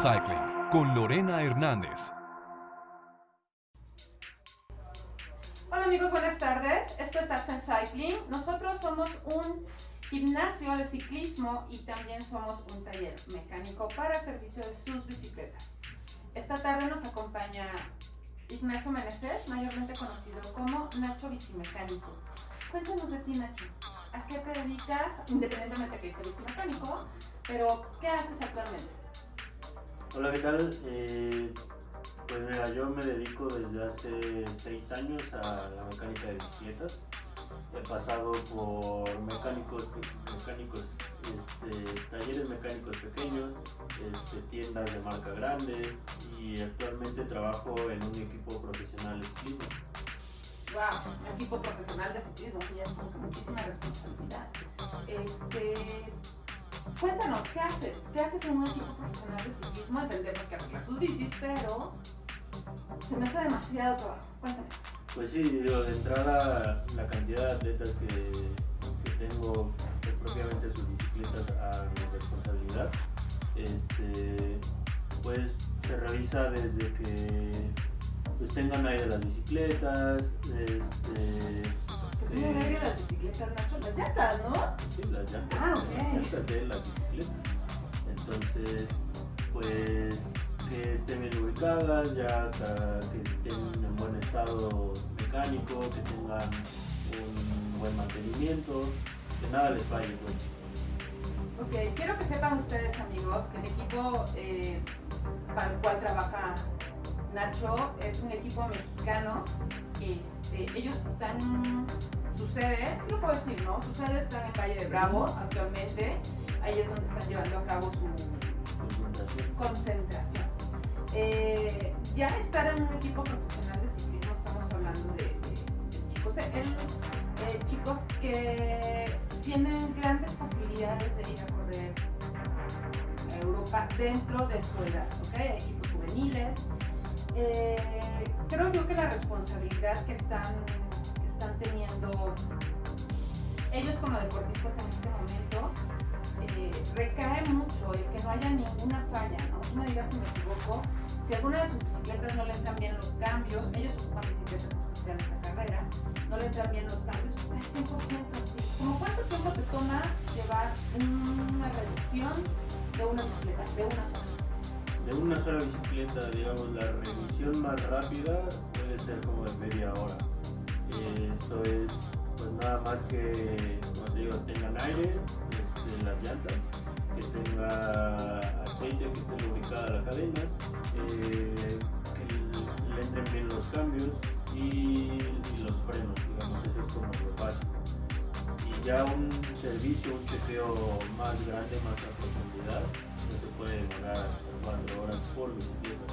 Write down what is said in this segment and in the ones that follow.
Cycling con Lorena Hernández. Hola amigos, buenas tardes. Esto es Accent Cycling. Nosotros somos un gimnasio de ciclismo y también somos un taller mecánico para servicio de sus bicicletas. Esta tarde nos acompaña Ignacio Meneses, mayormente conocido como Nacho Bicimecánico. Cuéntanos de ti, Nacho. ¿A qué te dedicas, independientemente de que seas bicimecánico, pero qué haces actualmente? Hola, ¿qué tal? Eh, pues mira, yo me dedico desde hace seis años a la mecánica de bicicletas. He pasado por mecánicos, este, talleres mecánicos pequeños, este, tiendas de marca grande y actualmente trabajo en un equipo profesional de ciclismo. Wow, equipo profesional de ciclismo, que ya es muchísima responsabilidad. Este, cuéntanos, ¿qué haces? ¿Qué haces en un equipo profesional de ciclismo? Entendemos que arreglar sus bicis, pero se me hace demasiado trabajo. Cuéntame. Pues sí, de entrada la cantidad de atletas que, tengo propiamente sus bicicletas a mi responsabilidad, este, pues se revisa desde que pues, tengan aire las bicicletas, este, ¿Que tienen aire las bicicletas, Nacho? Las llantas, ¿no? Sí, las llantas. Ah, ok. Las llantas de las bicicletas. Entonces, pues que estén bien ubicadas, ya hasta que estén en buen estado mecánico, que tengan un buen mantenimiento, que nada les falle. Pues. Ok, quiero que sepan ustedes, amigos, que el equipo eh, para el cual trabaja Nacho es un equipo mexicano. Este, ellos están, su sede, sí lo puedo decir, ¿no? Su sede está en el Valle de Bravo actualmente. Ahí es donde están llevando a cabo su concentración. Eh, ya estar en un equipo profesional de ciclismo, estamos hablando de, de- de chicos, eh, el- eh, chicos que tienen grandes posibilidades de ir a correr a Europa dentro de su edad, ¿ok? Equipos juveniles. Eh, creo yo que la responsabilidad que están, teniendo ellos como deportistas en este momento eh, recae mucho el que no haya ninguna falla, ¿no? Me digas si me equivoco, si alguna de sus bicicletas no le entran bien los cambios, ellos ocupan bicicletas especiales de carrera, no le entran bien los cambios, pues es 100%. ¿Cómo cuánto tiempo te toma llevar una revisión de una bicicleta, de una sola? De una sola bicicleta, digamos, la revisión más rápida puede ser como de media hora. Eh, esto es, pues nada más que, como tengan aire este, las llantas, que tenga aceite, que esté lubricada la cadena, eh, que le entren bien los cambios y, los frenos, digamos, eso es como lo básico. Y ya un servicio, un chequeo más grande, más a profundidad, no se puede demorar hasta cuatro horas por bicicleta.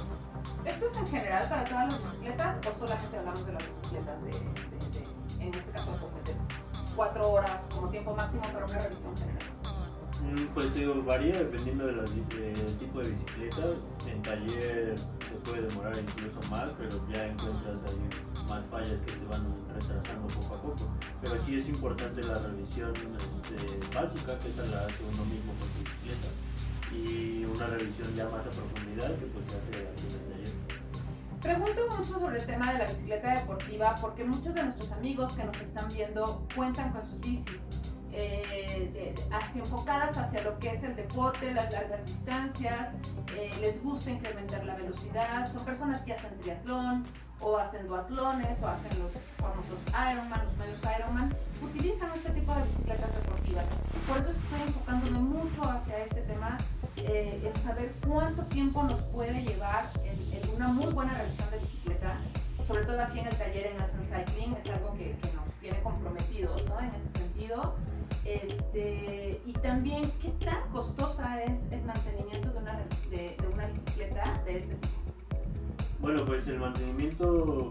¿Esto es en general para todas las bicicletas o solamente hablamos de las bicicletas de- en este caso de competencia? Cuatro horas como tiempo máximo para una revisión general. Mm, Pues digo, varía dependiendo del tipo de bicicleta. En taller se puede demorar incluso más, pero ya encuentras ahí más fallas que te van retrasando poco a poco. Pero sí es importante la revisión este, básica, que esa la hace uno mismo con su bicicleta. Y una revisión ya más a profundidad que pues se hace aquí en el taller. Pregunto mucho sobre el tema de la bicicleta deportiva porque muchos de nuestros amigos que nos están viendo cuentan con sus bicis eh, hacia enfocadas hacia lo que es el deporte, las largas distancias, eh, les gusta incrementar la velocidad, son personas que hacen triatlón o hacen duatlones o hacen los famosos Ironman, los medios Ironman, utilizan este tipo de bicicletas deportivas. Por eso estoy enfocándome mucho hacia este tema, eh, en saber cuánto tiempo nos puede una muy buena revisión de bicicleta, sobre todo aquí en el taller en National Cycling, es algo que, que nos tiene comprometidos ¿no? en ese sentido. Este, y también, ¿qué tan costosa es el mantenimiento de una, de, de una bicicleta de este tipo? Bueno, pues el mantenimiento,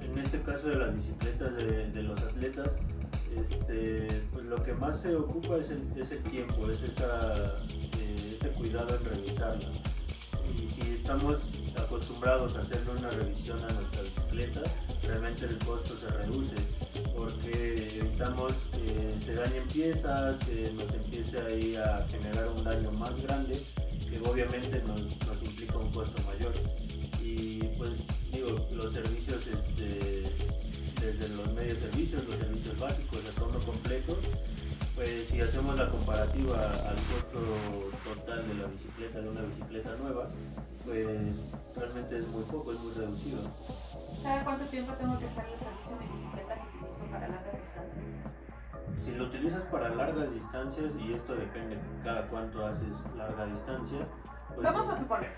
en este caso de las bicicletas de, de los atletas, este, pues lo que más se ocupa es el, es el tiempo, es esa, eh, ese cuidado en revisarla. Y si estamos acostumbrados a hacerle una revisión a nuestra bicicleta, realmente el costo se reduce porque evitamos que se dañen piezas, que nos empiece ahí a generar un daño más grande que obviamente nos, nos implica un costo mayor. Y pues digo, los servicios, este, desde los medios servicios, los servicios básicos, hasta uno completo, pues si hacemos la comparativa al costo total de la bicicleta, de una bicicleta nueva, pues realmente es muy poco, es muy reducido. ¿Cada cuánto tiempo tengo que hacer el servicio de mi bicicleta que utilizo para largas distancias? Si lo utilizas para largas distancias, y esto depende cada cuánto haces larga distancia, pues Vamos a suponer,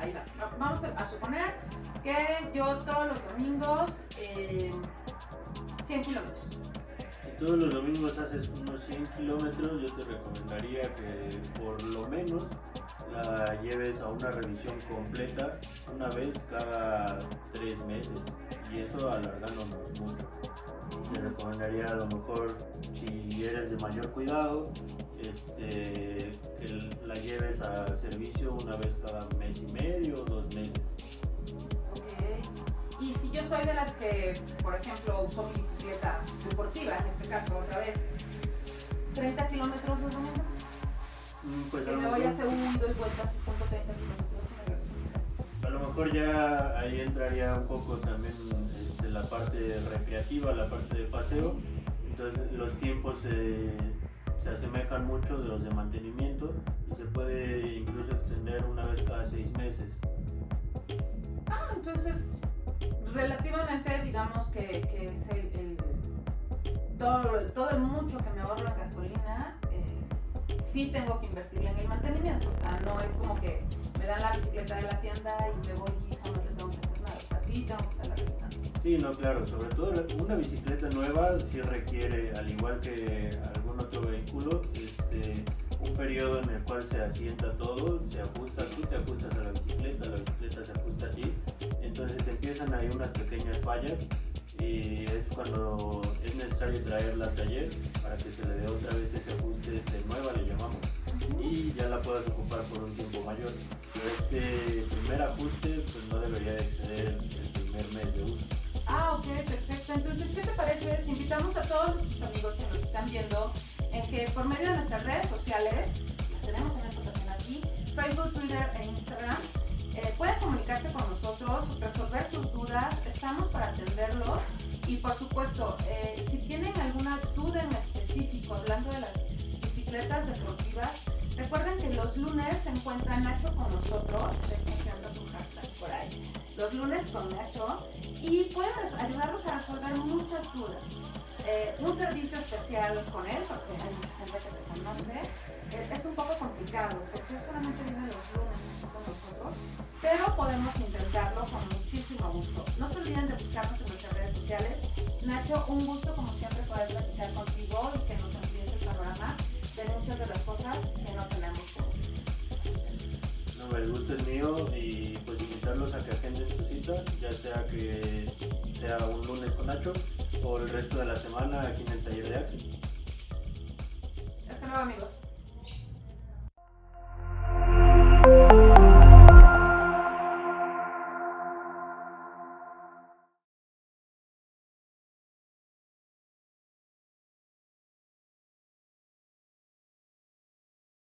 ahí va, va- vamos a suponer que yo todos los domingos eh, 100 kilómetros. Si todos los domingos haces unos 100 kilómetros, yo te recomendaría que por lo menos la lleves a una revisión completa una vez cada tres meses. Y eso alargándonos mucho. Te recomendaría a lo mejor, si eres de mayor cuidado, este, que la lleves a servicio una vez cada mes y medio o dos meses. Y si yo soy de las que, por ejemplo, uso mi bicicleta deportiva, en este caso otra vez, 30 kilómetros los domingos, Mm, Pues que me voy a mejor- hacer un ida y vuelta así pongo 30 kilómetros y a lo mejor ya ahí entraría un poco también este, la parte recreativa, la parte de paseo. Entonces los tiempos se, se asemejan mucho de los de mantenimiento y se puede incluso que, es el, el- todo, todo el mucho que me ahorro en gasolina, eh, sí tengo que invertirle en el mantenimiento. O sea, no es como que me dan la bicicleta de la tienda y me voy y jamás le tengo que hacer nada. O sea, sí tengo que estarla revisando. Sí, no, claro, sobre todo una bicicleta nueva sí requiere, al igual que algún otro vehículo, este, un periodo en el cual se asienta todo, se ajusta, tú te ajustas a la bicicleta, la bicicleta se ajusta a ti, entonces empiezan ahí unas pequeñas fallas y es cuando es necesario traerla al taller para que se le dé otra vez ese ajuste de nueva, le llamamos, y ya la puedas ocupar por un tiempo mayor. Pero este primer ajuste pues no debería de exceder el primer mes de uso. Ah, ok, perfecto. Entonces, ¿qué te parece si invitamos a todos nuestros amigos que nos están viendo en que por medio de nuestras redes sociales, las tenemos en esta ocasión aquí, Facebook, Twitter e Instagram, eh, pueden comunicarse con nosotros, resolver sus dudas, estamos para atenderlos. Y por supuesto, eh, si tienen alguna duda en específico hablando de las bicicletas deportivas, recuerden que los lunes se encuentra Nacho con nosotros, dejando su hashtag por ahí, los lunes con Nacho. Y puede res- ayudarnos a resolver muchas dudas. Eh, un servicio especial con él, porque hay gente que te conoce, eh, es un poco complicado, porque solamente viene los lunes con nosotros, pero podemos intentarlo con muchísimo gusto. No se olviden de buscarnos en nuestras redes sociales. Nacho, un gusto como siempre poder platicar contigo y que nos amplíes el panorama de muchas de las cosas que no tenemos No, el gusto es mío y pues invitarlos a que agenden su cita, ya sea que sea un lunes con Nacho resto de la semana aquí en el taller de Axel. Hasta luego amigos.